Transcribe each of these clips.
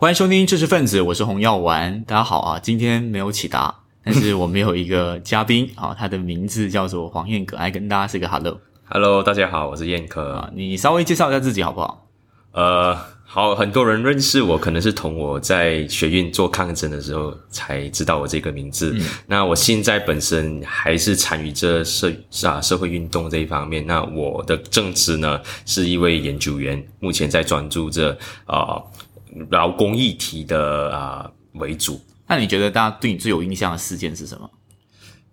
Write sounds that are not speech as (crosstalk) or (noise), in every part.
欢迎收听知识分子，我是洪耀丸。大家好啊，今天没有启达，但是我们有一个嘉宾 (laughs) 啊，他的名字叫做黄燕可，来跟大家 say 个 hello。Hello，大家好，我是燕科。啊，你稍微介绍一下自己好不好？呃，好，很多人认识我，可能是同我在学运做抗争的时候才知道我这个名字。那我现在本身还是参与这社啊社会运动这一方面。那我的正职呢是一位研究员，目前在专注着啊劳工议题的啊为主，那你觉得大家对你最有印象的事件是什么？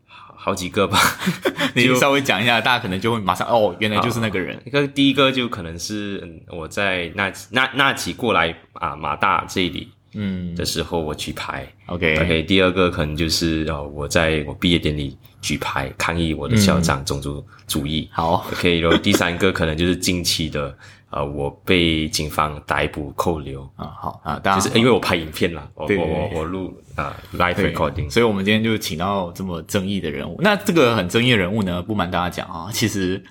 好几个吧。(laughs) 你 (laughs) 稍微讲一下，大家可能就会马上哦，原来就是那个人。一个第一个就可能是嗯我在那那那期过来啊马大这里嗯的时候，我举牌。，OK，OK，第二个可能就是哦，我在我毕业典礼举牌抗议我的校长种族主义。好，OK，然后第三个可能就是近期的呃，我被警方逮捕扣留，啊好啊，大家就是因为我拍影片啦，我对我我我录啊、live 对 recording。所以我们今天就请到这么争议的人物。那这个很争议的人物呢，不瞒大家讲啊，(laughs) 其实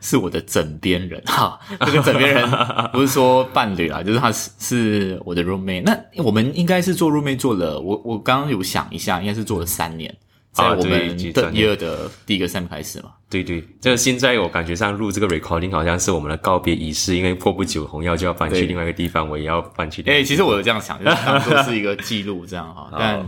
是我的枕边人哈。这个枕边人 (laughs) 不是说伴侣啦，就是他是是我的 roommate。那我们应该是做 roommate 做了，我我刚刚有想一下，应该是做了三年，在啊我们的三年 year 的第一个 sem 开始嘛。对对，这个现在我感觉上录这个 recording 好像是我们的告别仪式，因为过不久红耀就要搬去另外一个地方，我也要搬去另哎。其实我有这样想，就是当做是一个记录这样哈。但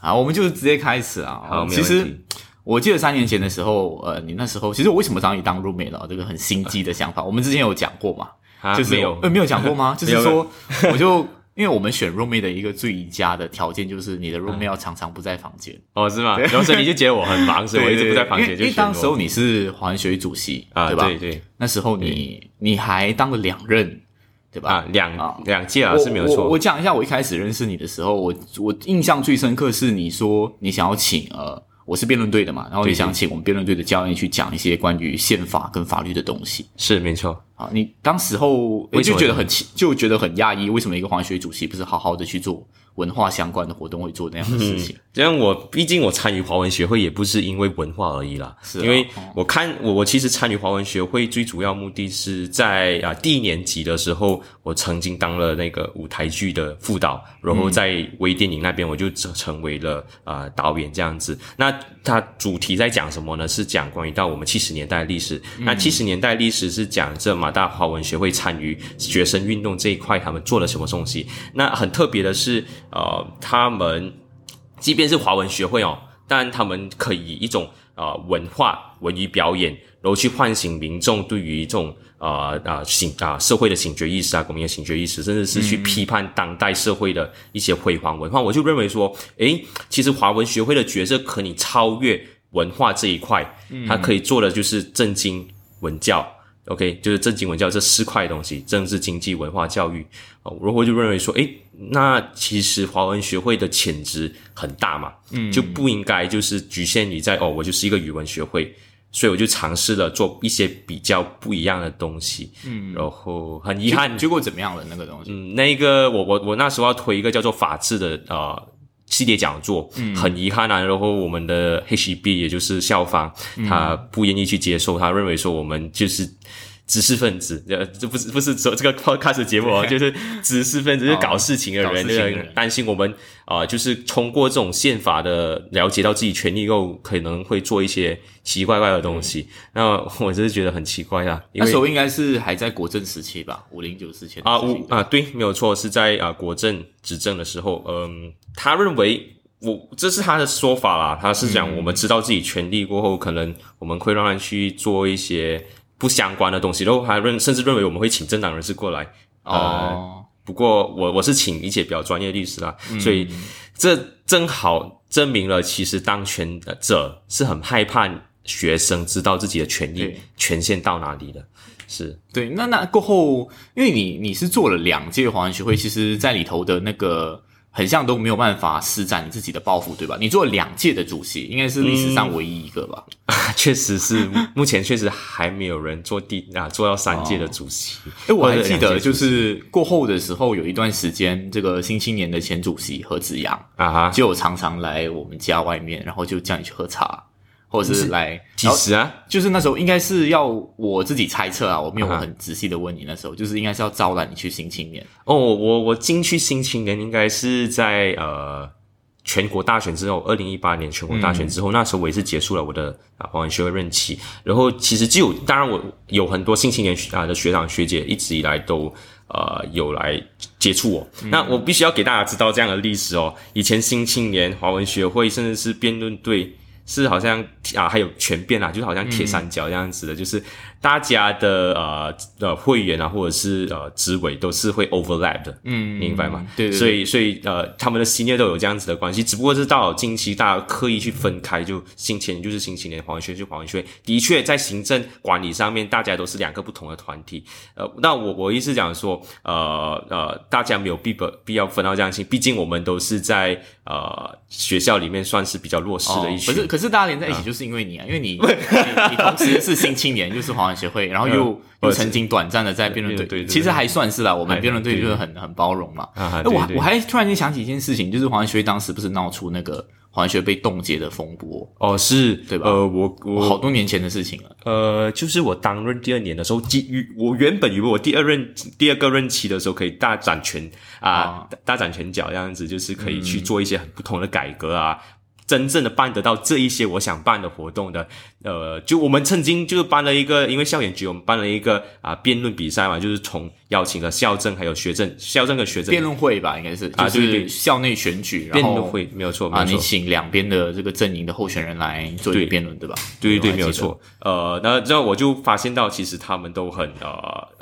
啊，我们就直接开始啊。好，其实。我记得三年前的时候，呃，你那时候其实我为什么找你当 roommate 了？这个很心机的想法，我们之前有讲过嘛，就是有呃没有讲过吗？(laughs) 就是说，我就因为我们选 roommate 的一个最佳的条件就是你的 roommate 要常常不在房间，哦，是吗？然后所以你就觉得我很忙，所以 (laughs) 我一直不在房间，因为当时候你是华人学会主席，啊，对吧？对对那时候你你还当了两任，对吧？啊，两啊两届啊是没有错。我我讲一下，我一开始认识你的时候，我我印象最深刻是你说你想要请呃，我是辩论队的嘛，然后也想请我们辩论队的教练去讲一些关于宪法跟法律的东西。是没错，啊。你当时候诶为什么就觉得很奇，就觉得很讶异，为什么一个黄学主席不是好好的去做文化相关的活动，会做那样的事情？这样我毕竟我参与华文学会也不是因为文化而已啦，是啊因为哦我看我我其实参与华文学会最主要目的是在啊第一年级的时候，我曾经当了那个舞台剧的副导，然后在微电影那边我就成成为了啊、导演这样子。那它主题在讲什么呢？是讲关于到我们七十年代的历史。那七十年代历史是讲这马大华文学会参与学生运动这一块，他们做了什么东西？那很特别的是，呃，他们即便是华文学会哦，但他们可以以一种呃文化、文娱表演，然后去唤醒民众对于这种呃啊醒啊社会的醒觉意识啊、公民的醒觉意识，甚至是去批判当代社会的一些辉煌文化。我就认为说，诶，其实华文学会的角色可以超越文化这一块，它可以做的就是政经文教。OK，就是正经文教这四块东西，政治、经济、文化、教育。哦，然后就认为说，诶，那其实华文学会的潜质很大嘛，嗯，就不应该就是局限于在哦，我就是一个语文学会，所以我就尝试了做一些比较不一样的东西，嗯，然后很遗憾，结果怎么样了？那个东西？嗯，那个我我我那时候要推一个叫做法治的呃系列讲座，嗯，很遗憾啊，然后我们的 HEB 也就是校方，他不愿意去接受，他认为说我们就是。知识分子，呃，这不是不是说这个 podcast 节目哦，就是知识分子，就是搞事情的人，担心我们啊、呃就是通过这种宪法的了解到自己权利后，可能会做一些奇奇怪怪的东西。那我真是觉得很奇怪啊，那时候应该是还在国政时期吧，五零九之前啊，五啊，对，没有错，是在啊国政执政的时候，嗯，他认为我这是他的说法啦，他是讲我们知道自己权利过后，可能我们会让他去做一些不相关的东西，然后还认甚至认为我们会请政党人士过来。呃哦，不过我我是请一些比较专业的律师啦，嗯所以这正好证明了，其实当权者是很害怕学生知道自己的权益权限到哪里的。是对，那那过后，因为你你是做了两届华人学会，其实在里头的那个很像都没有办法施展你自己的抱负，对吧？你做了两届的主席，应该是历史上唯一一个吧？(laughs) 确实是，目前确实还没有人做第啊做到三届的主席。(laughs) 哎、我还记得，就是过后的时候，有一段时间，这个新青年的前主席何子阳啊，就有常常来我们家外面，然后就叫你去喝茶。或者是来几时啊？就是那时候应该是要我自己猜测啊，我没有很仔细的问你，那时候就是应该是要招揽你去新青年。哦，我我进去新青年应该是在呃全国大选之后，二零一八年全国大选之后，那时候我也是结束了我的啊华文学会任期。然后其实就，当然我有很多新青年啊的学长学姐一直以来都呃有来接触我。那我必须要给大家知道这样的历史哦。以前新青年华文学会甚至是辩论队。是好像啊，还有全变啊，就是好像铁三角这样子的，就是大家的呃呃会员啊，或者是呃职位都是会 overlap 的，嗯明白吗？对对对所以所以呃，他们的 senior 都有这样子的关系，只不过是到了近期大家刻意去分开，就新青年就是新青年，黄文轩就黄文轩。的确，在行政管理上面，大家都是两个不同的团体。呃，那我我意思讲说，呃呃，大家没有必不必要分到这样性，毕竟我们都是在呃学校里面算是比较弱势的一群。可是可是大家连在一起，就是因为你啊，(laughs) 因为你你你同时是新青年，(laughs) 又是华文协会，然后又呃又曾经短暂的在辩论队，其实还算是啦。我们还辩论队就是很很包容嘛。我我还突然间想起一件事情，就是华文学会当时不是闹出那个华文学被冻结的风波，哦是。对吧？呃，我我好多年前的事情了。呃，就是我担任第二年的时候，基于我原本以为我第二任第二个任期的时候可以大展拳啊，啊大大展拳脚这样子，就是可以去做一些很不同的改革啊。真正的办得到这一些我想办的活动的，呃，就我们曾经就是办了一个，因为校园局我们办了一个啊辩论比赛嘛，就是从邀请了校政还有学政，校政跟学政辩论会吧，应该是啊对对就是校内选举，然辩后论会没有错，没啊。你请两边的这个阵营的候选人来做一辩论，对吧？对对。没有错。呃，那之后我就发现到，其实他们都很呃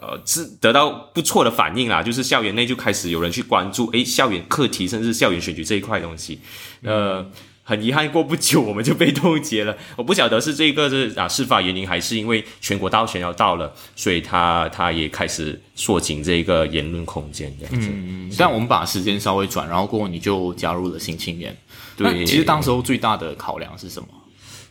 呃，是得到不错的反应啦。就是校园内就开始有人去关注，诶，校园课题甚至校园选举这一块东西。呃，很遗憾，过不久我们就被冻结了。(laughs) 我不晓得是这个是啊事发原因，还是因为全国大选要到了，所以他他也开始缩紧这个言论空间这样子。嗯，但我们把时间稍微转，然后过后你就加入了新青年。对其实当时候最大的考量是什么？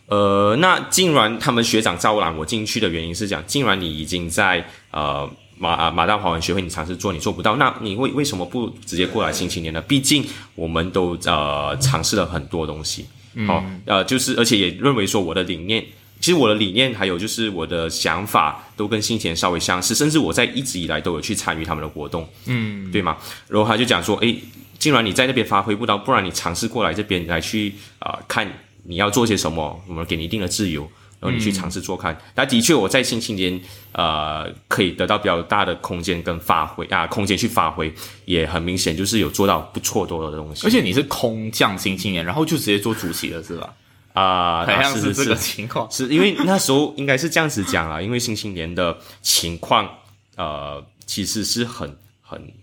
呃，那竟然他们学长招揽我进去的原因是讲，既然你已经在呃马啊马大华文学会你尝试做，你做不到，那你为为什么不直接过来新青年呢？毕竟我们都呃尝试了很多东西，好、呃就是而且也认为说我的理念。其实我的理念还有就是我的想法都跟新前稍微相似，甚至我在一直以来都有去参与他们的活动，嗯，对吗？然后他就讲说，诶，既然你在那边发挥不到，不然你尝试过来这边来去啊、呃看你要做些什么，我们给你一定的自由，然后你去尝试做看。那、的确，我在新青年呃可以得到比较大的空间跟发挥啊，空间去发挥，也很明显就是有做到不错多的东西。而且你是空降新青年，然后就直接做主席了，是吧？啊，好像是这个情况。是因为那时候应该是这样子讲啦，因为新青年的情况，呃，其实是很很很，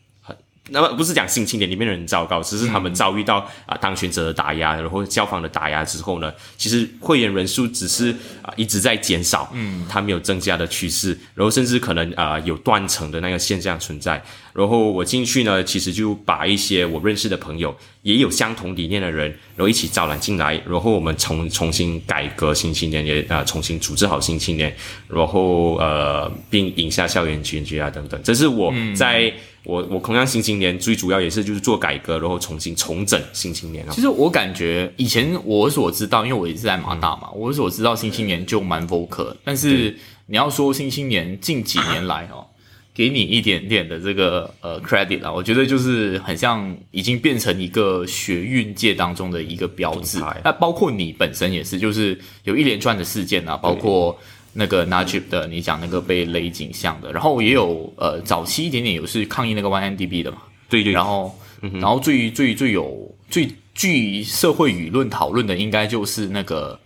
那么不是讲新青年里面的人糟糕，只是他们遭遇到啊、当权者的打压，然后校方的打压之后呢，其实会员人数只是啊、一直在减少，嗯，它没有增加的趋势，然后甚至可能啊、有断层的那个现象存在。然后我进去呢，其实就把一些我认识的朋友，也有相同理念的人，然后一起招揽进来，然后我们重重新改革新青年，也啊、重新组织好新青年，然后呃，并引下校园选举啊等等。这是我在、我我同样新青年最主要也是就是做改革，然后重新重整新青年啊其。实我感觉以前我所知道，因为我一直在马大嘛，我所知道新青年就蛮 vocal，但是你要说新青年近几年来哦，给你一点点的这个呃 credit 啊，我觉得就是很像已经变成一个学运界当中的一个标志。那包括你本身也是，就是有一连串的事件啊，包括。那个 Najib 的，你讲那个被勒颈项的，然后也有呃早期一点点有是抗议那个 YNDB 的嘛，对对，然后，然后最最最有最具社会舆论讨论的，应该就是那个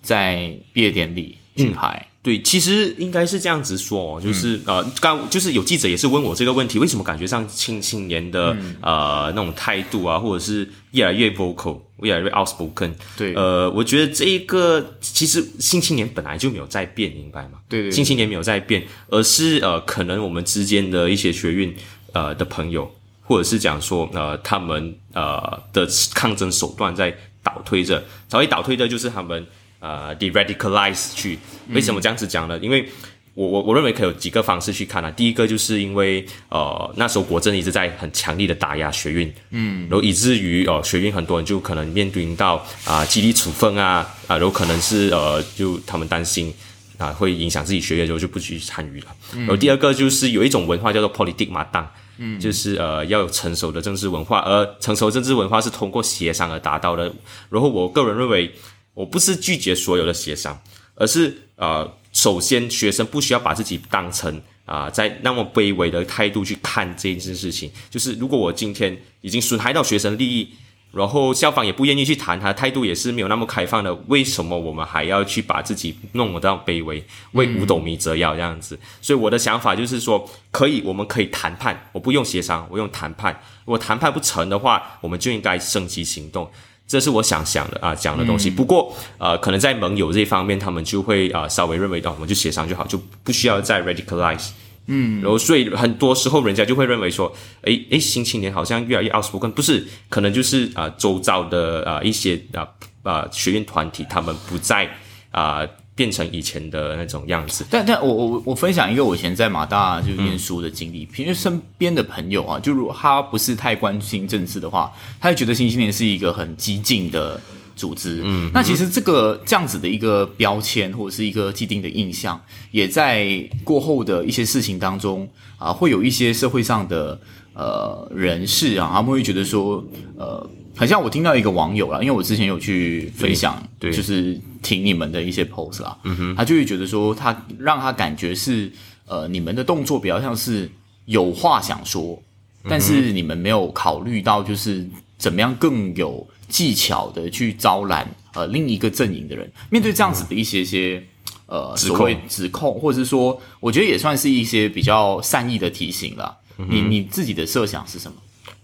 在毕业典礼举牌。对，其实应该是这样子说哦，就是、呃，刚就是有记者也是问我这个问题，为什么感觉上青青年的、呃那种态度啊，或者是越来越 vocal，越来越 outspoken，对。呃，我觉得这一个其实新青年本来就没有在变，明白吗？对对对。新青年没有在变，而是呃，可能我们之间的一些学运呃的朋友，或者是讲说呃他们呃的抗争手段在倒推着，稍微倒推的就是他们呃 de radicalize 去。为什么这样子讲呢？因为我我我认为可以有几个方式去看啊。第一个就是因为呃那时候国政一直在很强力的打压学运，嗯，然后以至于呃学运很多人就可能面临到啊激励处分啊啊，然后可能是呃就他们担心啊会影响自己学业，之后就不去参与了。然后第二个就是有一种文化叫做 politic 马当。嗯，就是呃要有成熟的政治文化，而成熟政治文化是通过协商而达到的。然后我个人认为，我不是拒绝所有的协商，而是呃。首先，学生不需要把自己当成啊，在那么卑微的态度去看这件事情。就是如果我今天已经损害到学生利益，然后校方也不愿意去谈，他态度也是没有那么开放的，为什么我们还要去把自己弄到卑微，为五斗米折腰这样子？所以我的想法就是说，可以，我们可以谈判，我不用协商，我用谈判。如果谈判不成的话，我们就应该升级行动。这是我想想的啊，讲的东西。不过，呃，可能在盟友这一方面，他们就会啊，稍微认为到，我们就协商就好，就不需要再 radicalize。嗯，然后所以很多时候人家就会认为说，诶诶，新青年好像越来越 outspoken，不是，可能就是啊，周遭的啊一些啊啊学院团体，他们不再啊。变成以前的那种样子，但但我我我分享一个我以前在马大就念书的经历，因为身边的朋友啊，就如果他不是太关心政治的话，他就觉得新青年是一个很激进的组织。嗯，那其实这个这样子的一个标签或者是一个既定的印象，也在过后的一些事情当中啊，会有一些社会上的呃人士啊，他们会觉得说呃。很像我听到一个网友啦，因为我之前有去分享，对，就是听你们的一些 post 啦，嗯哼，他就会觉得说，他让他感觉是，呃，你们的动作比较像是有话想说，但是你们没有考虑到，就是怎么样更有技巧的去招揽呃另一个阵营的人。面对这样子的一些些呃所谓指控，或者是说，我觉得也算是一些比较善意的提醒了。你你自己的设想是什么？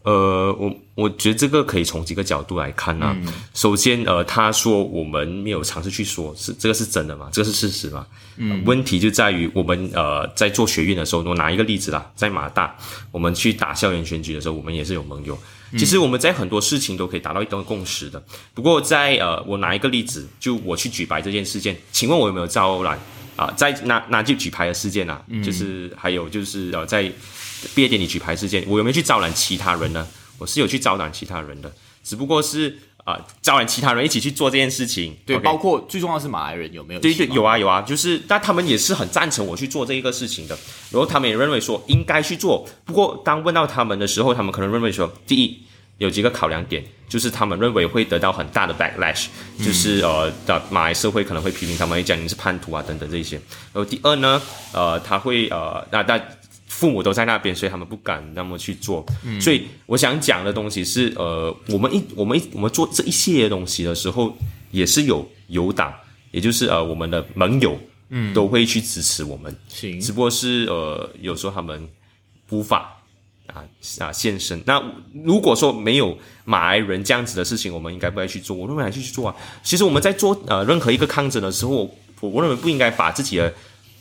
呃，我我觉得这个可以从几个角度来看呢。首先，呃，他说我们没有尝试去说，是这个是真的吗？这个是事实吗？嗯，问题就在于我们呃在做学运的时候，我拿一个例子啦，在马大，我们去打校园选举的时候，我们也是有盟友。其实我们在很多事情都可以达到一种共识的。不过在呃，我拿一个例子，就我去举白这件事件，请问我有没有招揽啊？在拿拿去举牌的事件啊，就是还有就是呃在。毕业典礼举牌事件，我有没有去招揽其他人呢？我是有去招揽其他人的，只不过是啊，招揽其他人一起去做这件事情。对，包括最重要是马来人有没有？对对，有啊有啊，就是但他们也是很赞成我去做这一个事情的。然后他们也认为说应该去做。不过当问到他们的时候，他们可能认为说，第一有几个考量点，就是他们认为会得到很大的 backlash，就是呃的马来社会可能会批评他们，讲你是叛徒啊等等这些。然后第二呢，呃，他会呃那那。父母都在那边，所以他们不敢那么去做。所以我想讲的东西是，呃，我们一我们一我们做这一系列东西的时候，也是有有党，也就是呃我们的盟友，嗯，都会去支持我们。行，只不过是呃有时候他们无法啊啊献身。那如果说没有马来人这样子的事情，我们应该不该去做。我认为还是去做啊。其实我们在做呃任何一个抗争的时候，我我认为不应该把自己的。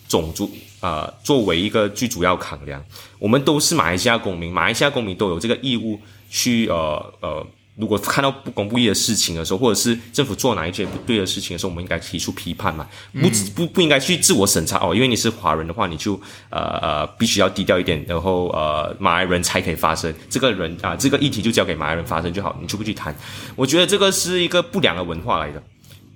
种族啊，作为一个最主要考量，我们都是马来西亚公民，马来西亚公民都有这个义务去呃呃，如果看到不公不义的事情的时候，或者是政府做哪一件不对的事情的时候，我们应该提出批判嘛，不不不应该去自我审查哦，因为你是华人的话，你就呃呃必须要低调一点，然后呃马来人才可以发声，这个人啊这个议题就交给马来人发声就好，你就不去谈，我觉得这个是一个不良的文化来的，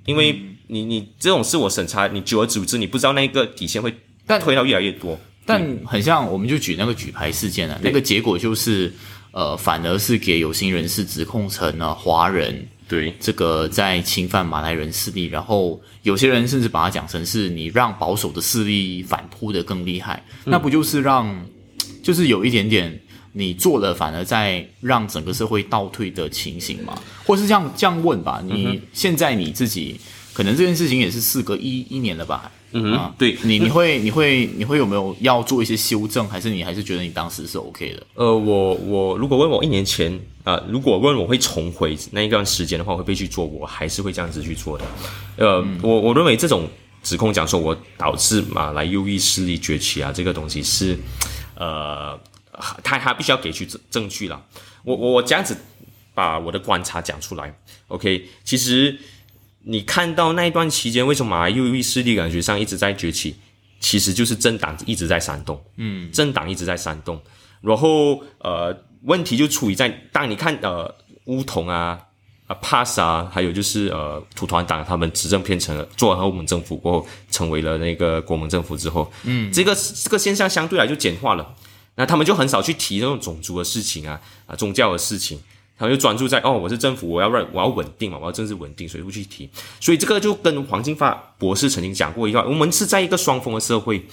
因为。你你这种自我审查，你久而久之，你不知道那个底线会推到越来越多。但很像，我们就举那个举牌事件啊，那个结果就是，呃，反而是给有心人士指控成了华人对这个在侵犯马来人势力，然后有些人甚至把它讲成是你让保守的势力反扑的更厉害，那不就是让就是有一点点你做了反而在让整个社会倒退的情形吗？或是这样这样问吧，你现在你自己。可能这件事情也是事隔一一年了吧？嗯哼，对你，你会，你会，你会有没有要做一些修正，还是你还是觉得你当时是 OK 的？呃，我我如果问我一年前啊，如果问我会重回那一段时间的话，会不会去做？我还是会这样子去做的。呃，我我认为这种指控讲说我导致马来右翼势力崛起啊，这个东西是呃，他他必须要给出证证据了。我我我这样子把我的观察讲出来，OK，其实。你看到那一段期间，为什么马来右翼势力感觉上一直在崛起？其实就是政党一直在煽动，嗯，政党一直在煽动，然后呃，问题就出于在当你看呃乌统啊。啊，pass 啊，还有就是呃，土团党他们执政变成了做完欧盟政府过后，成为了那个国盟政府之后，嗯，这个这个现象相对来就简化了，那他们就很少去提那种种族的事情啊，啊，宗教的事情，他们就专注在哦，我是政府，我要稳我要稳定嘛，我要政治稳定，所以不去提，所以这个就跟黄金发博士曾经讲过一句话，我们是在一个双峰的社会，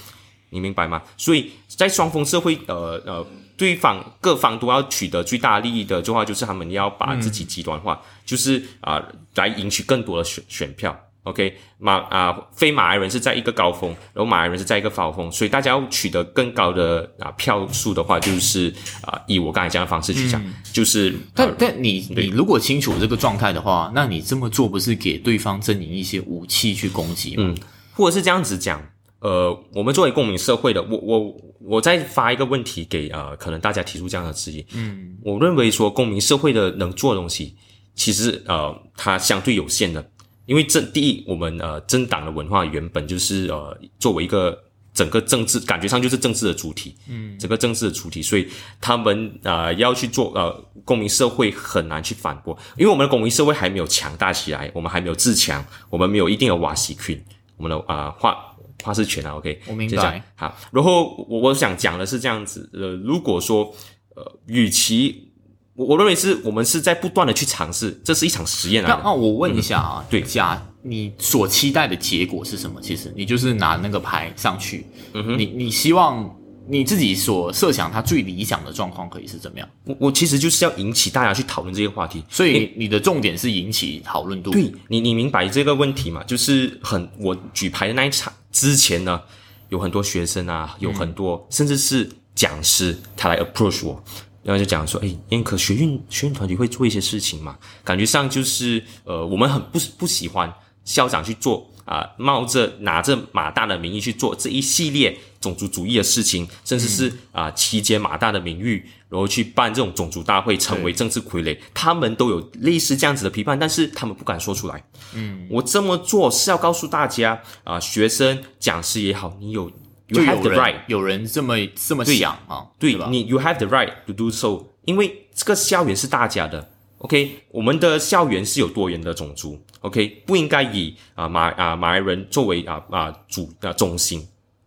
你明白吗？所以在双峰社会，呃呃。对方各方都要取得最大利益的，话就是他们要把自己极端化，就是啊，来赢取更多的选选票。OK，马啊，非马来人是在一个高峰，然后马来人是在一个高峰，所以大家要取得更高的啊票数的话，就是啊，以我刚才讲的方式去讲，就是。但但你你如果清楚这个状态的话，那你这么做不是给对方阵营一些武器去攻击吗？嗯，或者是这样子讲。呃，我们作为公民社会的，我我我再发一个问题给呃，可能大家提出这样的质疑。嗯，我认为说公民社会的能做的东西，其实呃，它相对有限的，因为政第一，我们呃政党的文化原本就是呃作为一个整个政治感觉上就是政治的主体，嗯，整个政治的主体，所以他们呃要去做呃公民社会很难去反驳，因为我们的公民社会还没有强大起来，我们还没有自强，我们没有一定的瓦西群，我们的啊话。话事权啊，OK，我明白。好，然后我我想讲的是这样子，呃，如果说，呃，与其我我认为是我们是在不断的去尝试，这是一场实验啊。那那我问一下啊，对，假你所期待的结果是什么？其实你就是拿那个牌上去，嗯哼，你你希望你自己所设想它最理想的状况可以是怎么样？我我其实就是要引起大家去讨论这个话题，所以你的重点是引起讨论度。对你你明白这个问题吗？就是很我举牌的那一场。之前呢，有很多学生啊，有很多甚至是讲师，他来 approach 我，然后就讲说，哎，燕可学运学运团体会做一些事情嘛？感觉上就是，呃，我们很不不喜欢校长去做。啊，冒着拿着马大的名义去做这一系列种族主义的事情，甚至是啊，期间马大的名誉，然后去办这种种族大会，成为政治傀儡，他们都有类似这样子的批判，但是他们不敢说出来。嗯，我这么做是要告诉大家啊，学生、讲师也好，你有，you have the right，有人这么这么想啊，对你，you have the right to do so，因为这个校园是大家的。OK，我们的校园是有多元的种族，OK，不应该以啊马啊马来人作为啊啊主啊中心。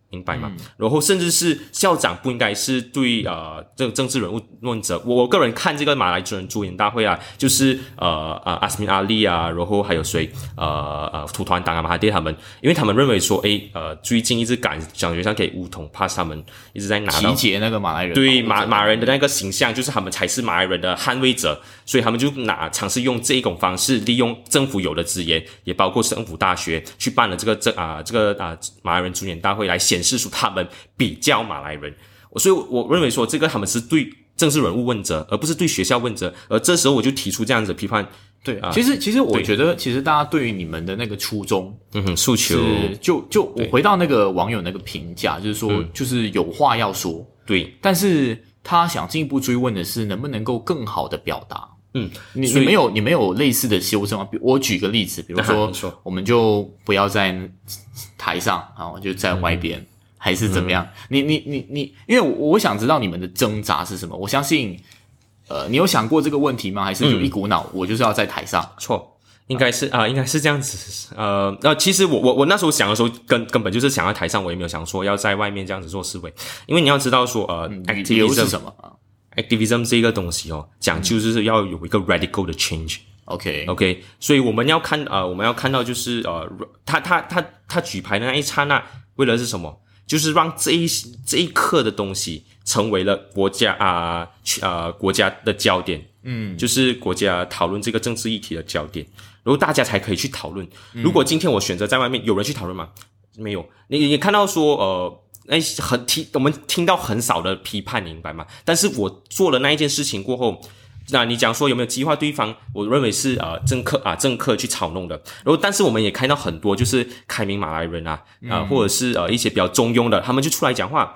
明白吗？然后甚至是校长不应该是对呃这个政治人物问责。我个人看这个马来人主演大会啊，就是呃呃阿斯米阿利啊，然后还有谁呃呃土团党啊马哈迪他们，因为他们认为说，诶呃最近一直感感觉上给乌统怕他们一直在拿集结那个马来人，对马马人的那个形象，就是他们才是马来人的捍卫者，所以他们就拿尝试用这一种方式，利用政府有的资源，也包括政府大学去办了这个这啊这个啊马来人主演大会来显。显示出他们比较马来人，所以我认为说这个他们是对政治人物问责，而不是对学校问责。而这时候我就提出这样子批判。对啊，其实其实我觉得，其实大家对于你们的那个初衷，嗯哼，诉求，就就我回到那个网友那个评价，就是说，就是有话要说，对，但是他想进一步追问的是，能不能够更好的表达？嗯，你你没有你没有类似的修正吗？我举个例子，比如说，我们就不要在台上啊，就在外边，还是怎么样？你你你你，因为我想知道你们的挣扎是什么。我相信，呃，你有想过这个问题吗？还是就一股脑，我就是要在台上？错，应该是啊，应该是这样子。呃，呃，其实我我我那时候想的时候，根根本就是想在台上，我也没有想说要在外面这样子做思维，因为你要知道说，呃，理由是什么啊？Activism 这个东西哦，讲究就是要有一个 radical 的 change。OK，OK，所以我们要看呃，我们要看到就是呃，他他他他举牌的那一刹那，为了是什么？就是让这一这一刻的东西成为了国家啊呃国家的焦点。嗯，就是国家讨论这个政治议题的焦点，然后大家才可以去讨论。如果今天我选择在外面，有人去讨论吗？没有。你你看到说呃。那很听，我们听到很少的批判，明白吗？但是我做了那一件事情过后，那你讲说有没有激化对方？我认为是呃政客啊政客去炒弄的。然后，但是我们也看到很多就是开明马来人啊啊，或者是呃一些比较中庸的，他们就出来讲话，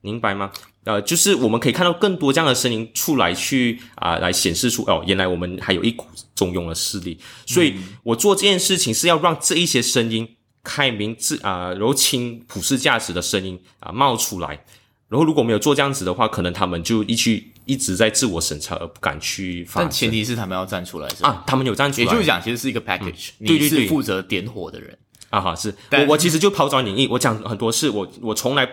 明白吗？呃，就是我们可以看到更多这样的声音出来去啊，来显示出哦，原来我们还有一股中庸的势力。所以我做这件事情是要让这一些声音开明自啊柔情普世价值的声音啊冒出来。然后如果没有做这样子的话，可能他们就一去一直在自我审查，而不敢去发但前提是他们要站出来，是吧？啊，他们有站出来，也就是讲，其实是一个 package，、你对对对。是负责点火的人。啊哈，是。我我其实就抛砖引玉，我讲很多事，我我从来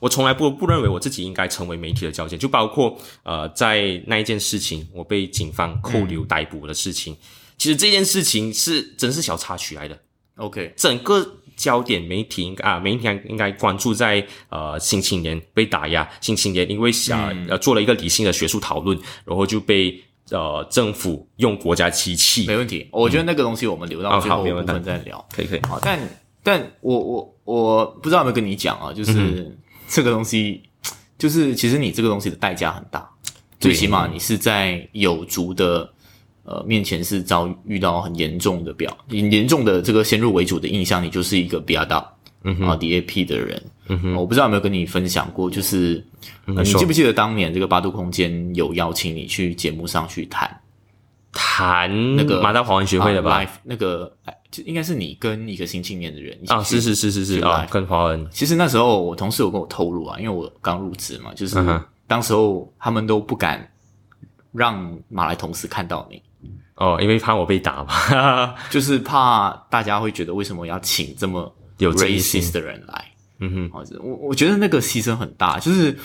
我从来不不认为我自己应该成为媒体的焦点，就包括呃在那一件事情，我被警方扣留逮捕的事情，其实这件事情是真是小插曲来的，OK，整个焦点媒体应该啊，媒体应该关注在呃新青年被打压，新青年因为想、嗯呃做了一个理性的学术讨论，然后就被呃政府用国家机器，没问题。我觉得那个东西我们留到哦最后部好没问题分再聊。可以可以，好，但但我我我不知道有没有跟你讲啊，就是、嗯这个东西，就是其实你这个东西的代价很大，最起码你是在有足的呃面前是遭遇到很严重的表很严重的这个先入为主的印象，你就是一个比较大。嗯啊，DAP 的人，嗯哼，我不知道有没有跟你分享过，就是、呃你记不记得当年这个八度空间有邀请你去节目上去谈？谈那个马大华文学会的吧？啊？Life 那个哎就应该是你跟一个新青年的人啊，是是是是是去啊跟华文。其实那时候我同事有跟我透露啊，因为我刚入职嘛，就是当时候他们都不敢让马来同事看到你，哦，因为怕我被打嘛，(laughs) 就是怕大家会觉得为什么要请这么有 racist 的人来。嗯哼，哦，我我觉得那个牺牲很大，就是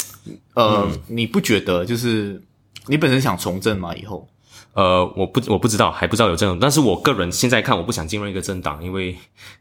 呃，嗯你不觉得就是你本身想从政吗？以后呃，我不我不知道，还不知道有这种，但是我个人现在看，我不想进入一个政党，因为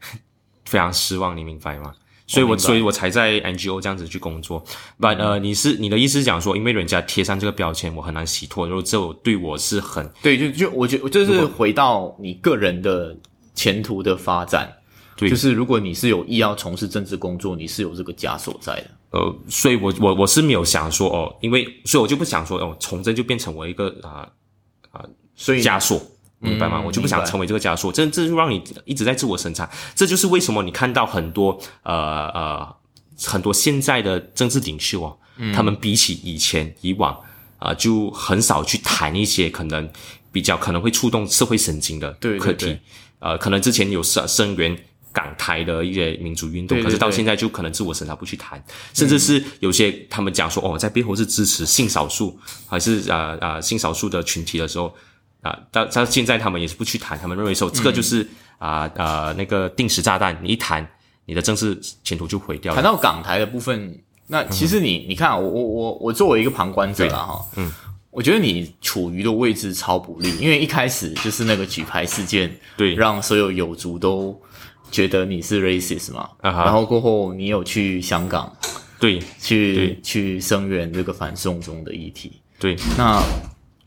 (laughs) 非常失望，你明白吗？所以我所以我才在 NGO 这样子去工作。But 呃，你是你的意思是讲说，因为人家贴上这个标签，我很难洗脱，然后这对我是很对，就就我觉得就是回到你个人的前途的发展，对。就是如果你是有意要从事政治工作，你是有这个枷锁在的。呃，所以我我我是没有想说哦，因为所以我就不想说哦，从政就变成我一个啊、所以枷锁，明白吗？嗯我就不想成为这个枷锁，这这就让你一直在自我审查，这就是为什么你看到很多呃呃很多现在的政治领袖啊，嗯。他们比起以前以往啊、就很少去谈一些可能比较可能会触动社会神经的课题，对。呃，可能之前有声声援。港台的一些民主运动，对对对可是到现在就可能自我审查不去谈，甚至是有些他们讲说哦，在背后是支持性少数还是呃呃、性少数的群体的时候，啊，到到现在他们也是不去谈，他们认为说这个就是啊啊、那个定时炸弹，你一谈，你的政治前途就毁掉了。谈。到港台的部分，那其实你、你看，我我我我作为一个旁观者了，哈，嗯，我觉得你处于的位置超不利，因为一开始就是那个举牌事件，对。让所有有族都觉得你是 racist 嘛，啊然后过后你有去香港对去对。去声援这个反送中的议题，对，那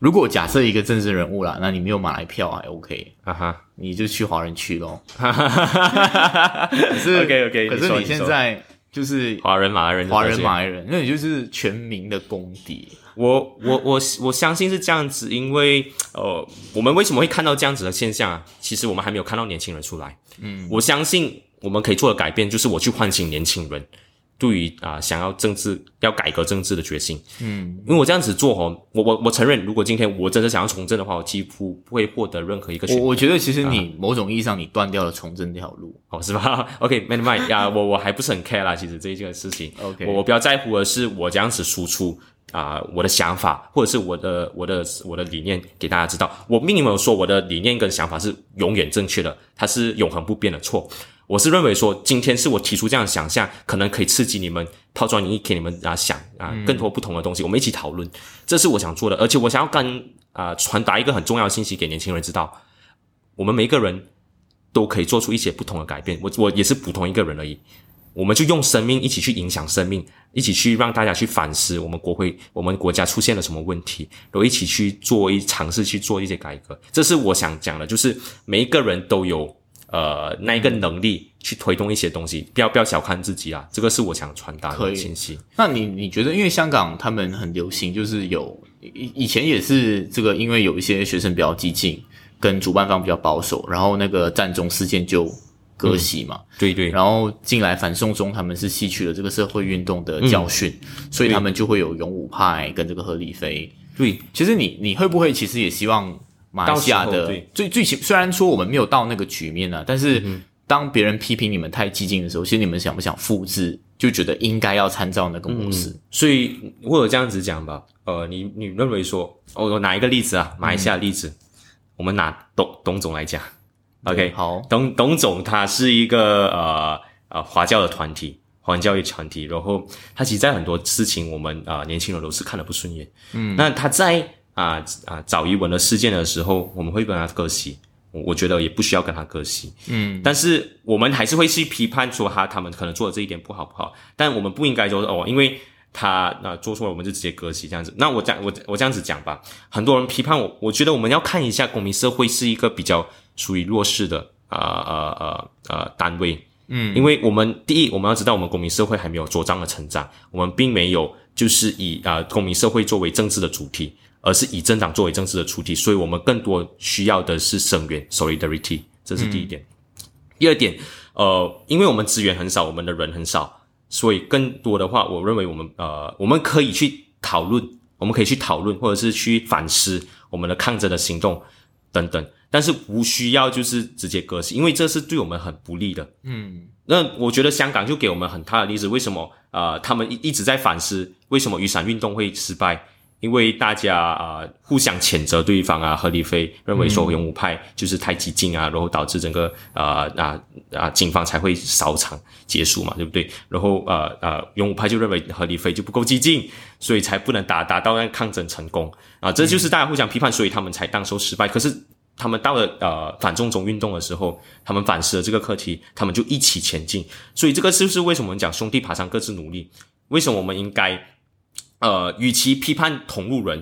如果假设一个政治人物啦，那你没有马来票还 OK，啊哈，你就去华人区咯。可 (laughs) 可是 OK，OK，可是你现在就是华人马来人，华人马来人，那你就是全民的公敌。我我我我相信是这样子，因为呃，我们为什么会看到这样子的现象啊？其实我们还没有看到年轻人出来。嗯，我相信我们可以做的改变，就是我去唤醒年轻人对于啊、想要政治要改革政治的决心。嗯，因为我这样子做哦，我我我承认，如果今天我真的想要从政的话，我几乎不会获得任何一个选我我觉得其实你某种意义上你断掉了从政这条路。哦，是吧？(laughs) OK，没 mind 呀，我我还不是很 care 啦，其实这一件事情 OK 我我比较在乎的是我这样子输出啊、我的想法或者是我的我的我的理念给大家知道。我并没有说我的理念跟想法是永远正确的，它是永恒不变的错。我是认为说，今天是我提出这样的想象，可能可以刺激你们抛砖引玉，给你们啊想啊更多不同的东西，我们一起讨论，这是我想做的。而且我想要跟啊传达一个很重要的信息给年轻人知道，我们每一个人都可以做出一些不同的改变。我我也是普通一个人而已，我们就用生命一起去影响生命，一起去让大家去反思我们国会、我们国家出现了什么问题，然后一起去做一尝试去做一些改革。这是我想讲的，就是每一个人都有呃那一个能力去推动一些东西，不要不要小看自己啊，这个是我想传达的信息。那你你觉得，因为香港他们很流行，就是有以以前也是这个，因为有一些学生比较激进，跟主办方比较保守，然后那个战中事件就割席嘛，对对，然后进来反送中，他们是吸取了这个社会运动的教训，所以他们就会有勇武派跟这个何理飞。对。其实你你会不会其实也希望马来西亚的最最起虽然说我们没有到那个局面呢、但是当别人批评你们太激进的时候，其实你们想不想复制，就觉得应该要参照那个模式。所以或者这样子讲吧，呃，你你认为说，我我拿一个例子啊，马来西亚例子，我们拿董董总来讲，OK，好，董董总他是一个呃呃华教的团体，华教育团体，然后他其实在很多事情，我们啊、年轻人都是看的不顺眼，嗯，那他在啊啊找一文的事件的时候，我们会跟他割席。我我觉得也不需要跟他割席，嗯，但是我们还是会去批判说他他们可能做的这一点不好不好，但我们不应该说哦，因为他那、做错了，我们就直接割席这样子。那我讲我我这样子讲吧，很多人批判我，我觉得我们要看一下公民社会是一个比较属于弱势的啊呃呃呃单位，嗯，因为我们第一我们要知道我们公民社会还没有茁壮的成长，我们并没有就是以啊、呃、公民社会作为政治的主题。而是以政党作为政治的主体，所以我们更多需要的是声援 （solidarity），这是第一点。第二点，呃，因为我们资源很少，我们的人很少，所以更多的话，我认为我们呃，我们可以去讨论，我们可以去讨论，或者是去反思我们的抗争的行动等等，但是无需要就是直接割席，因为这是对我们很不利的。嗯，那我觉得香港就给我们很大的例子，为什么呃，他们一一直在反思为什么雨伞运动会失败？因为大家啊、互相谴责对方啊，何立飞认为说勇武派就是太激进啊，然后导致整个呃啊啊警方才会扫场结束嘛，对不对？然后呃呃勇武派就认为何立飞就不够激进，所以才不能达达到那抗争成功啊，这就是大家互相批判，所以他们才当时失败。可是他们到了呃反中中运动的时候，他们反思了这个课题，他们就一起前进。所以这个是不是为什么我们讲兄弟爬山各自努力？为什么我们应该？呃，与其批判同路人，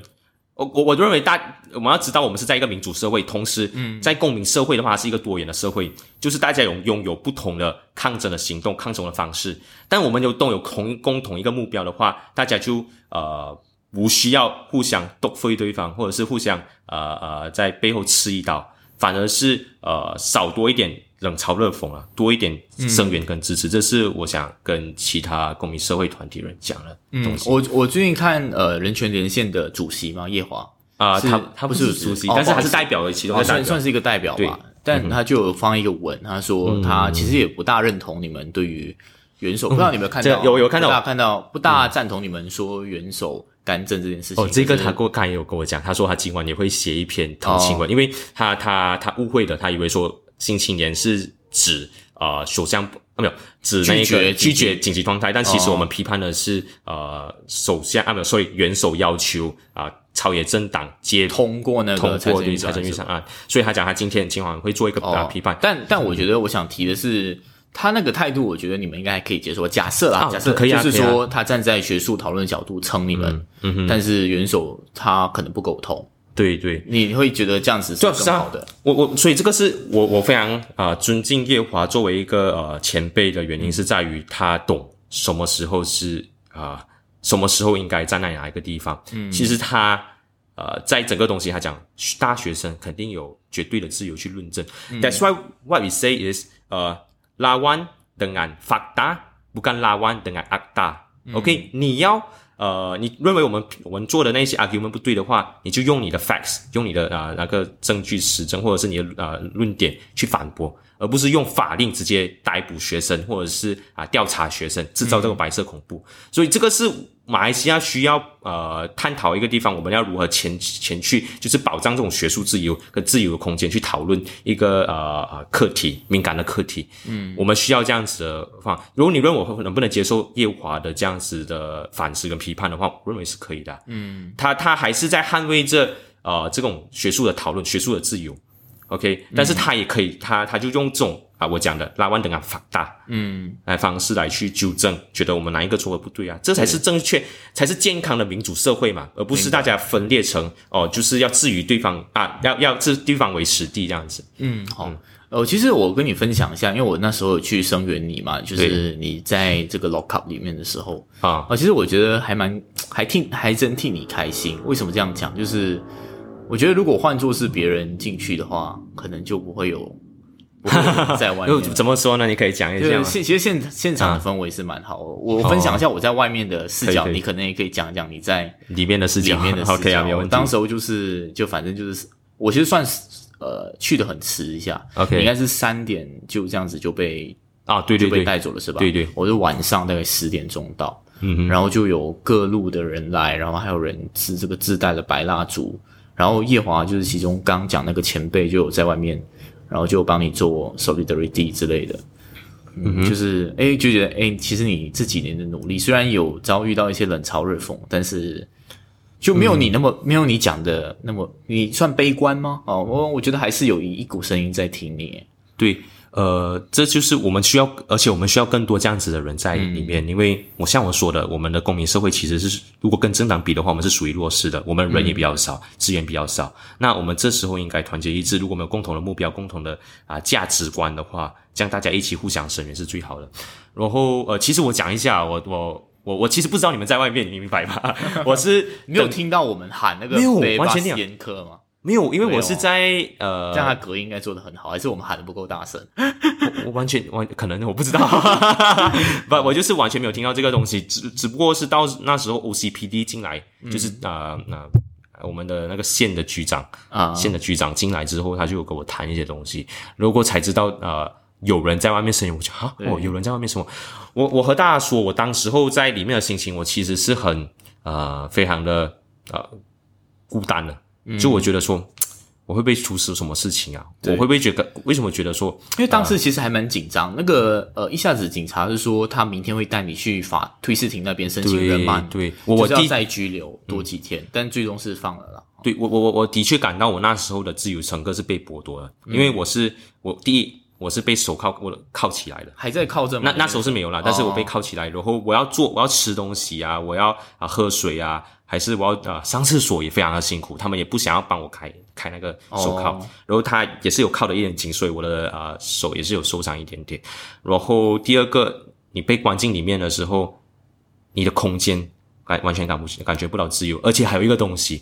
我我我认为大我们要知道，我们是在一个民主社会，同时在公民社会的话，是一个多元的社会，就是大家有拥有不同的抗争的行动、抗争的方式，但我们有都有同共同一个目标的话，大家就呃无需要互相斗飞对方，或者是互相呃呃在背后吃一刀，反而是呃少多一点。冷嘲热讽啊，多一点声援跟支持，这是我想跟其他公民社会团体人讲的东西。我我最近看呃人权连线的主席嘛，叶华。啊、他他不是是主席，哦但是他不好意思。是代表的其中哦的代表。算算是一个代表对。吧，但他就有放一个文，他说他其实也不大认同你们对于元首，不知道你有没有看这到？有有看到。不大看到，不大赞同你们说元首干政这件事情。哦，这个就是他过刚才也有跟我讲，他说他今晚也会写一篇同情文，因为他他他误会了，他以为说新青年是指呃首相啊没有指那拒绝个拒绝紧急状态，但其实哦我们批判的是呃首相啊没有，所以元首要求啊、朝野政党接通过那通过对财财政预算案，所以他讲他今天今晚会做一个啊、哦批判。但但我觉得我想提的是，他那个态度，我觉得你们应该还可以接受。假设啊，啊假设就是说他站在学术讨论的角度撑你们，嗯哼，但是元首他可能不苟同，对对，你会觉得这样子是对啊是好的。我我所以这个是我我非常啊、呃尊敬叶华作为一个呃前辈的原因是在于他懂什么时候是啊、呃什么时候应该站在哪一个地方。嗯，其实他呃在整个东西他讲大学生肯定有绝对的自由去论证。That's why what we say is 呃 lawan dengan fakta bukan lawan dengan akta。OK，你要。呃，你认为我们我们做的那些 argument 不对的话，你就用你的 facts，用你的啊、那个证据实证，或者是你的啊论点去反驳，而不是用法令直接逮捕学生，或者是啊、调查学生，制造这个白色恐怖。所以这个是马来西亚需要呃探讨一个地方，我们要如何前前去，就是保障这种学术自由跟自由的空间，去讨论一个呃呃课题敏感的课题。嗯，我们需要这样子的方。如果你问我能不能接受叶华的这样子的反思跟批判的话，我认为是可以的。嗯，他他还是在捍卫着呃这种学术的讨论、学术的自由。OK，但是他也可以，他他就用这种啊我讲的拉万等啊法大，嗯，来方式来去纠正，觉得我们哪一个做的不对啊，这才是正确，才是健康的民主社会嘛，而不是大家分裂成哦，就是要置于对方啊，要要置对方为实地这样子。嗯，好。呃，其实我跟你分享一下，因为我那时候有去声援你嘛，就是你在这个 lock up 里面的时候啊啊，其实我觉得还蛮还替还真替你开心。为什么这样讲？就是我觉得如果换作是别人进去的话，可能就不会有不会在外。(laughs) 怎么说呢？你可以讲一就是下吗？现其实现现场的氛围是蛮好的。我分享一下我在外面的视角，你可能也可以讲一讲你在里面的视角里面的视角。(laughs) 题。当时候就是就反正就是我其实算是呃去的很迟一下 OK 你应该是三点就这样子就被啊，对对就被对，带走了是吧？对对我是晚上大概十点钟到，嗯哼，然后就有各路的人来，然后还有人自这个自带的白蜡烛，然后夜华就是其中刚讲那个前辈就有在外面，然后就帮你做 solidarity 之类的。嗯，就是哎，就觉得哎，其实你这几年的努力，虽然有遭遇到一些冷嘲热讽，但是就没有你那么、没有你讲的那么，你算悲观吗？哦，我我觉得还是有一一股声音在听你。对，呃，这就是我们需要，而且我们需要更多这样子的人在里面，因为我像我说的，我们的公民社会其实是，如果跟政党比的话，我们是属于弱势的，我们人也比较少，资源比较少。那我们这时候应该团结一致，如果我们有共同的目标、共同的啊、价值观的话，这样大家一起互相声援是最好的。然后呃，其实我讲一下，我我我我其实不知道你们在外面，你明白吗？我是没有听到我们喊那个没有北巴严苛吗？没有，因为我是在呃这样他隔音应该做的很好，还是我们喊的不够大声？(laughs) 我完全完可能我不知道，(laughs) 不，我就是完全没有听到这个东西，只只不过是到那时候 OCPD 进来，就是啊那、我们的那个县的局长啊。县的局长进来之后，他就有跟我谈一些东西，如果才知道呃有人在外面声音，我就啊哦有人在外面声援，我我和大家说，我当时候在里面的心情，我其实是很呃非常的呃孤单的，就我觉得说。(tsk) 我会不会出事什么事情啊？我会不会觉得为什么觉得说因为当时其实还蛮紧张，那个呃，一下子警察是说他明天会带你去法推事庭那边申请对人满，对，我我再拘留多几天，但最终是放了啦。对我我我我的确感到我那时候的自由乘客是被剥夺了，因为我是我第一我是被手铐我铐起来的，还在铐着吗？那那时候是没有啦，但是我被铐起来，然后我要做我要吃东西啊，我要啊喝水啊，还是我要啊上厕所也非常的辛苦，他们也不想要帮我开开那个手铐，哦。然后他也是有铐的一点紧，所以我的啊、手也是有受伤一点点。然后第二个，你被关进里面的时候，你的空间感完全感不感觉不到自由，而且还有一个东西，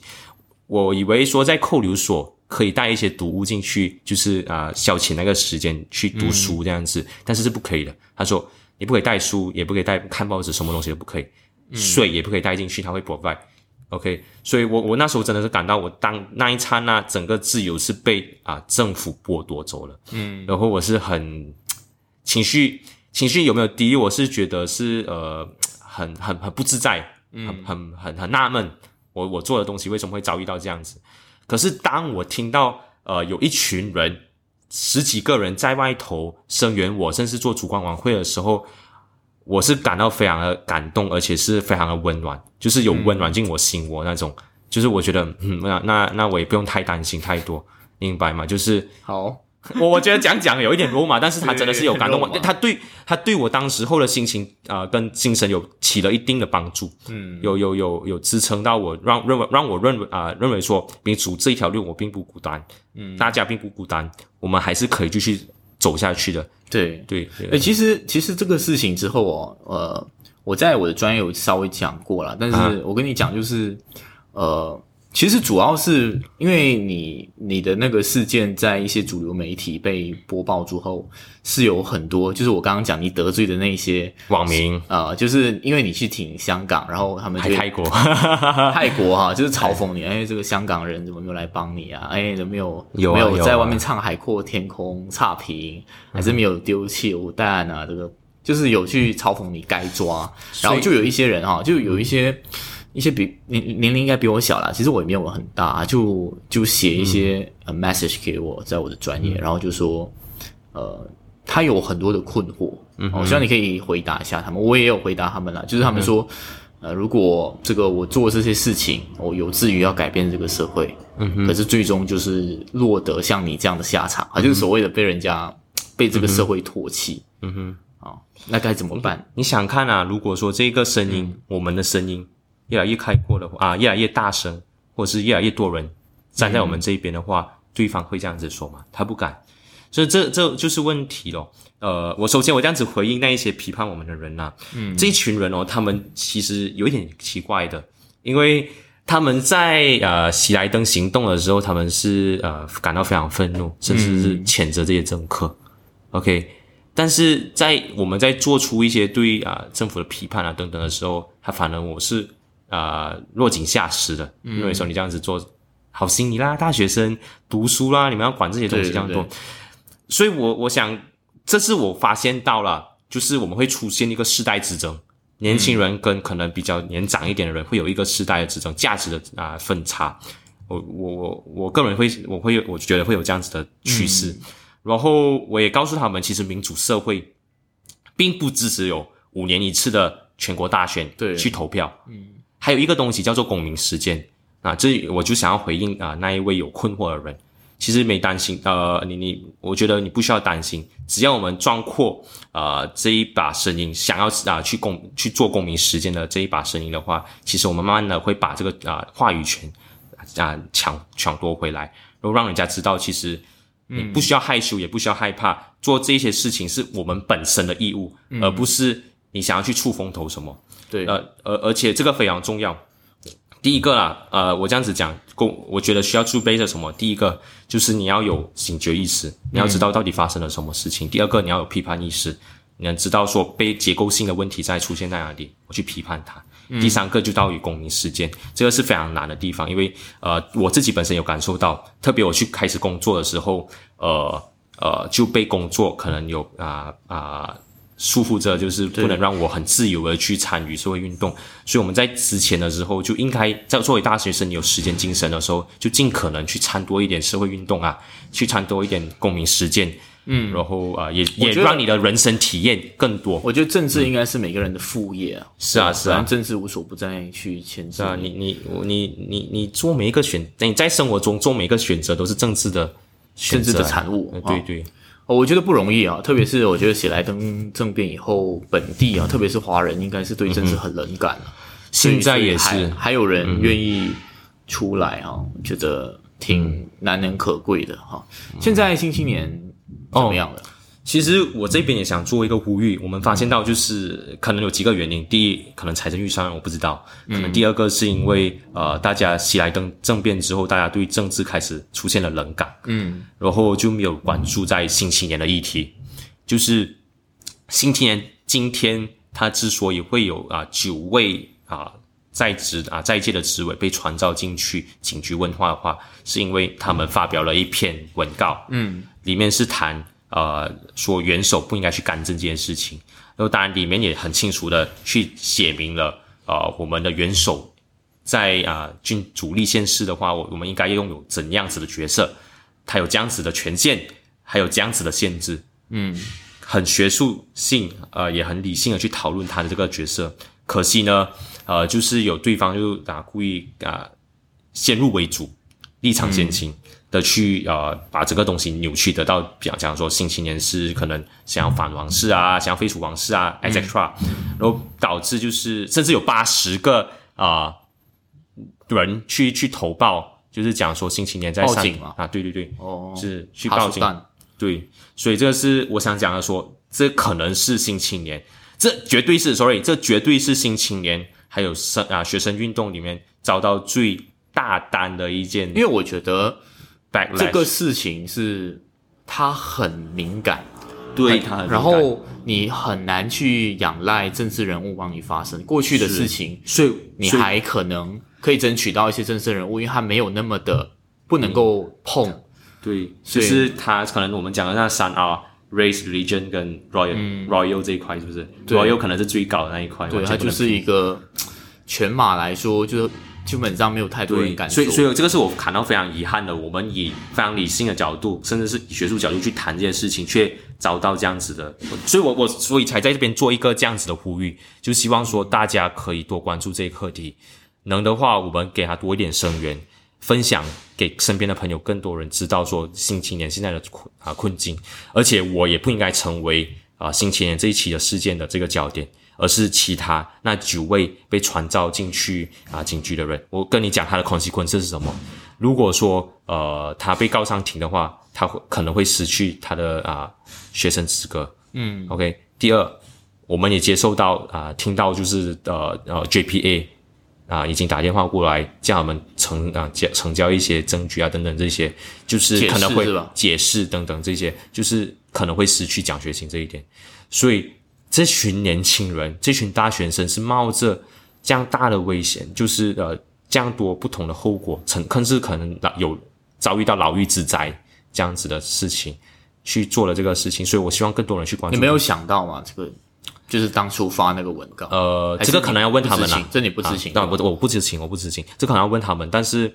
我以为说在扣留所可以带一些读物进去，就是啊、消遣那个时间去读书这样子，但是是不可以的。他说你不可以带书，也不可以带看报纸，什么东西都不可以，水也不可以带进去，他会 provide。OK，所以我我那时候真的是感到我当那一刹那，整个自由是被啊、政府剥夺走了。嗯，然后我是很情绪情绪有没有低？我是觉得是呃很很很不自在，很很很很纳闷，我我做的东西为什么会遭遇到这样子？可是当我听到呃有一群人十几个人在外头声援我，甚至做烛光晚会的时候，我是感到非常的感动，而且是非常的温暖，就是有温暖进我心窝那种。就是我觉得，嗯，那那那我也不用太担心太多，明白吗？就是好，(laughs) 我我觉得讲讲有一点肉麻，但是他真的是有感动 (laughs) 我，他对他对我当时候的心情啊、呃跟精神有起了一定的帮助，嗯，有有有有支撑到我，让认为让我认为啊、认为说民主这一条路我并不孤单，嗯，大家并不孤单，我们还是可以继续走下去的，对。对，对。诶，其实其实这个事情之后哦，呃，我在我的专业有稍微讲过了，但啊。是我跟你讲，就是呃，其实主要是因为你你的那个事件在一些主流媒体被播报之后，是有很多，就是我刚刚讲你得罪的那些网民啊，就是因为你去挺香港，然后他们就还泰国，(laughs) 泰国哈、(laughs) 就是嘲讽你，哎，这个香港人怎么没有来帮你啊？哎，怎么没有有啊没有有啊在外面唱海阔天空差评，还是没有丢弃榴弹啊？这个就是有去嘲讽你该抓，然后就有一些人哈、就有一些一些比年年龄应该比我小啦，其实我也没有很大，就就写一些呃 message 给我，在我的专业，然后就说呃。他有很多的困惑，嗯，我希望你可以回答一下他们。我也有回答他们啦，就是他们说，呃，如果这个我做这些事情，我有志于要改变这个社会，嗯，可是最终就是落得像你这样的下场，啊，就是所谓的被人家 (tsk) 被这个社会唾弃，嗯哼。啊，那该怎么办？你想看啊？如果说这个声音，我们的声音越来越开阔的话啊，越来越大声，或者是越来越多人站在我们这一边的话，对方会这样子说吗？他不敢，所以这这就是问题咯。呃，我首先我这样子回应那一些批判我们的人呐、嗯，这一群人哦，他们其实有一点奇怪的，因为他们在呃喜来登行动的时候，他们是呃感到非常愤怒，甚至是谴责这些政客。OK，但是在我们在做出一些对啊、政府的批判啊等等的时候，他反而我是啊、落井下石的，因为说你这样子做好心你啦，大学生读书啦，你们要管这些东西这样多。所以我我想，这是我发现到了，就是我们会出现一个世代之争。年轻人跟可能比较年长一点的人会有一个世代的之争价值的啊分差，我我我我个人会我会我觉得会有这样子的趋势，然后我也告诉他们，其实民主社会并不支持有五年一次的全国大选对。去投票，嗯，还有一个东西叫做公民时间。啊，这我就想要回应啊那一位有困惑的人。其实没担心，呃，你你，我觉得你不需要担心，只要我们壮阔，呃，这一把声音，想要啊去公去做公民时间的这一把声音的话，其实我们慢慢的会把这个啊话语权啊抢抢夺回来，然后让人家知道，其实你不需要害羞，也不需要害怕，做这些事情是我们本身的义务，而不是你想要去触风头什么。对，呃，而而且这个非常重要。第一个啦，呃，我这样子讲，公，我觉得需要具备的什么？第一个就是你要有警觉意识，你要知道到底发生了什么事情。第二个，你要有批判意识，你能知道说被结构性的问题在出现在哪里，我去批判它。第三个就到于公民事件，这个是非常难的地方，因为呃，我自己本身有感受到，特别我去开始工作的时候，呃呃，就被工作可能有啊啊。束缚着，就是不能让我很自由的去参与社会运动，所以我们在之前的时候就应该在作为大学生有时间精神的时候，就尽可能去参多一点社会运动啊，去参多一点公民实践，嗯，然后啊，也也让你的人生体验更多。我觉得政治应该是每个人的副业啊，是啊是啊，政治无所不在去牵制啊，你你你你你做每一个选，你在生活中做每一个选择都是政治的政治的产物，对对。我觉得不容易啊，特别是我觉得喜来登政变以后，本地啊，特别是华人，应该是对政治很冷感了。现在也是，还有人愿意出来啊，觉得挺难能可贵的哈。现在新青年怎么样了？其实我这边也想做一个呼吁，我们发现到就是可能有几个原因，第一，可能财政预算我不知道，可能第二个是因为呃，大家喜来登政变之后，大家对政治开始出现了冷感，嗯，然后就没有关注在新青年的议题，就是新青年今天他之所以会有啊九位啊在职啊在届的职位被传召进去警局问话的话，是因为他们发表了一篇文告，嗯，里面是谈。呃，说元首不应该去干政这件事情，然后当然里面也很清楚的去写明了，呃，我们的元首在啊军主力县市的话，我我们应该拥有怎样子的角色，他有这样子的权限，还有这样子的限制，嗯，很学术性，呃，也很理性的去讨论他的这个角色。可惜呢，呃，就是有对方就啊故意啊先入为主，立场先行。的去呃把这个东西扭曲得到，比方讲说新青年是可能想要反王室啊，想要废除王室啊，etc，然后导致就是甚至有八十个啊人去去投报，就是讲说新青年在报警啊，对对对，哦，是去报警，对，所以这个是我想讲的说，这可能是新青年，这绝对是，sorry，这绝对是新青年还有生啊学生运动里面遭到最大单的一件，因为我觉得。这个事情是他很敏感，对他，然后你很难去仰赖政治人物帮你发声。过去的事情，所以你还可能可以争取到一些政治人物，因为他没有那么的不能够碰。对，就是他可能我们讲的那三 R race religion 跟 royal royal 这一块，是不是？royal 可能是最高的那一块，对，它就是一个全马来说就是。基本上没有太多人感受，所以所以这个是我感到非常遗憾的。我们以非常理性的角度，甚至是以学术角度去谈这件事情，却遭到这样子的。所以我我所以才在这边做一个这样子的呼吁，就希望说大家可以多关注这一课题。能的话，我们给他多一点声援，分享给身边的朋友，更多人知道说新青年现在的困啊困境。而且我也不应该成为啊新青年这一期的事件的这个焦点。而是其他那九位被传召进去啊警局的人，我跟你讲他的 consequence 是什么？如果说呃他被告上庭的话，他会可能会失去他的啊学生资格。嗯，OK。第二，我们也接受到啊听到就是呃呃 JPA 啊已经打电话过来叫我们成啊交成交一些证据啊等等这些，就是可能会解释等等这些，就是可能会失去奖学金这一点，所以。这群年轻人，这群大学生是冒着这样大的危险，就是呃，这样多不同的后果，甚甚至可能有遭遇到牢狱之灾这样子的事情，去做了这个事情，所以我希望更多人去关注。你没有想到吗？这个就是当初发那个文稿，呃，这个可能要问他们啦你不知情。这你不知情啊当然，我不知情，我不知情，这可能要问他们。但是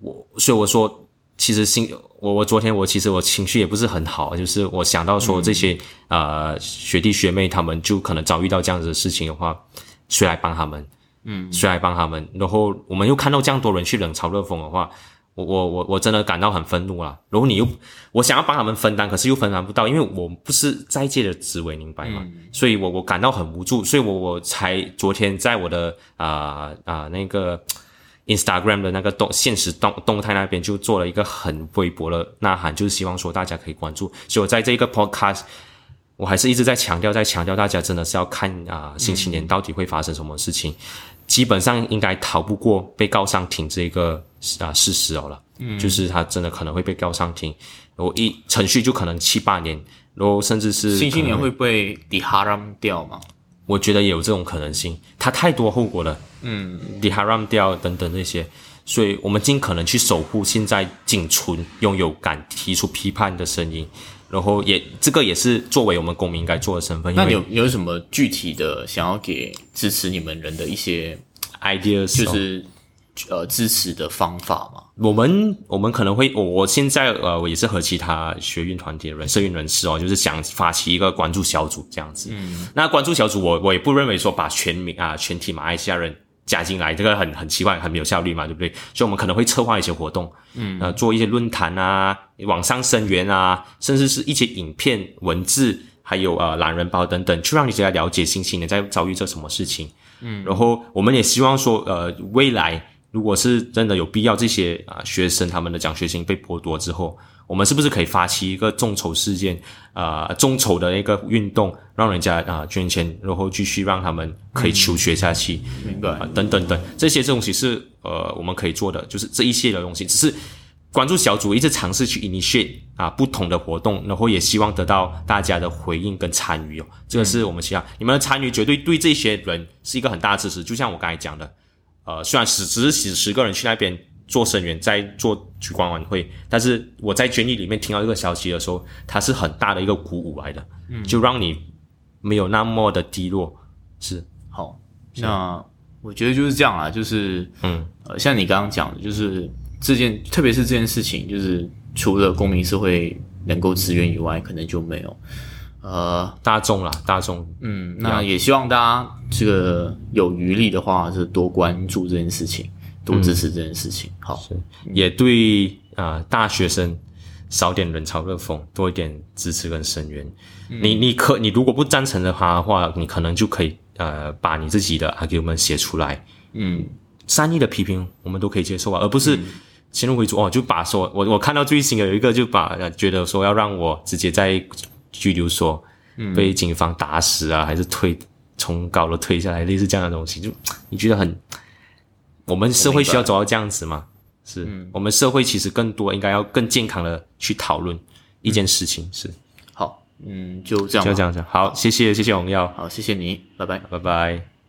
我所以我说，其实心我我昨天我其实我情绪也不是很好，就是我想到说这些、呃学弟学妹他们就可能遭遇到这样子的事情的话，谁来帮他们？嗯，谁来帮他们？然后我们又看到这样多人去冷嘲热讽的话。我我我我真的感到很愤怒啦！然后你又我想要帮他们分担，可是又分担不到，因为我不是在界的职位，明白吗？所以我我感到很无助，所以我我才昨天在我的啊啊、那个 Instagram 的那个动现实动动态那边就做了一个很微薄的呐喊，就是希望说大家可以关注。所以我在这一个 Podcast，我还是一直在强调，在强调大家真的是要看啊、星期年到底会发生什么事情。基本上应该逃不过被告上庭这个啊、事实哦了，嗯，就是他真的可能会被告上庭，然后一程序就可能七八年，然后甚至是新青年会被 d h a r a m 掉吗？我觉得也有这种可能性，它太多后果了，嗯。D i h a r a m 掉等等那些，所以我们尽可能去守护现在仅存拥有敢提出批判的声音，然后也这个也是作为我们公民应该做的身份，那有有什么具体的想要给支持你们人的一些 ideas 哦。就是呃支持的方法嘛？我们我们可能会，我我现在呃，我也是和其他学运团体的人、社运人士哦，就是想发起一个关注小组这样子。嗯，那关注小组我我也不认为说把全民啊全体马来西亚人加进来，这个很很奇怪，很没有效率嘛，对不对？所以我们可能会策划一些活动，嗯，呃，做一些论坛啊，网上声援啊，甚至是一些影片、文字，还有呃懒人包等等，去让你大家了解新青年在遭遇着什么事情。嗯，然后我们也希望说，呃，未来如果是真的有必要，这些啊、学生他们的奖学金被剥夺之后，我们是不是可以发起一个众筹事件，啊，众筹的一个运动，让人家啊、捐钱，然后继续让他们可以求学下去，明白。啊、等等等，这些东西是呃我们可以做的，就是这一系列的东西，只是关注小组一直尝试去 initiate 啊不同的活动，然后也希望得到大家的回应跟参与哦，这个是我们希望、你们的参与绝对对这些人是一个很大的支持，就像我刚才讲的，呃，虽然十只是十十个人去那边做声援，在做举光晚会，但是我在监狱里面听到这个消息的时候，它是很大的一个鼓舞来的，嗯，就让你没有那么的低落，是，好，那我觉得就是这样啊，就是嗯，呃，像你刚刚讲的，就是这件，特别是这件事情，就是除了公民社会能够支援以外，可能就没有。呃，大众啦，大众，嗯，那也希望大家这个有余力的话，是多关注这件事情，多支持这件事情。好，也对啊、呃大学生少点冷嘲热讽，多一点支持跟声援。你你可你如果不赞成的话的话，你可能就可以呃把你自己的 argument 写出来，嗯，善意的批评我们都可以接受啊，而不是先入为主哦，就把说我我看到最新的有一个就把呃觉得说要让我直接在拘留所被警方打死啊，还是推从高楼推下来，类似这样的东西，就 (tsk) 你觉得很，我们社会需要走到这样子吗？是、我们社会其实更多应该要更健康的去讨论一件事情，是好，嗯，就这样，就这样子。好，谢谢谢谢荣耀，好，谢谢你，拜拜。拜拜。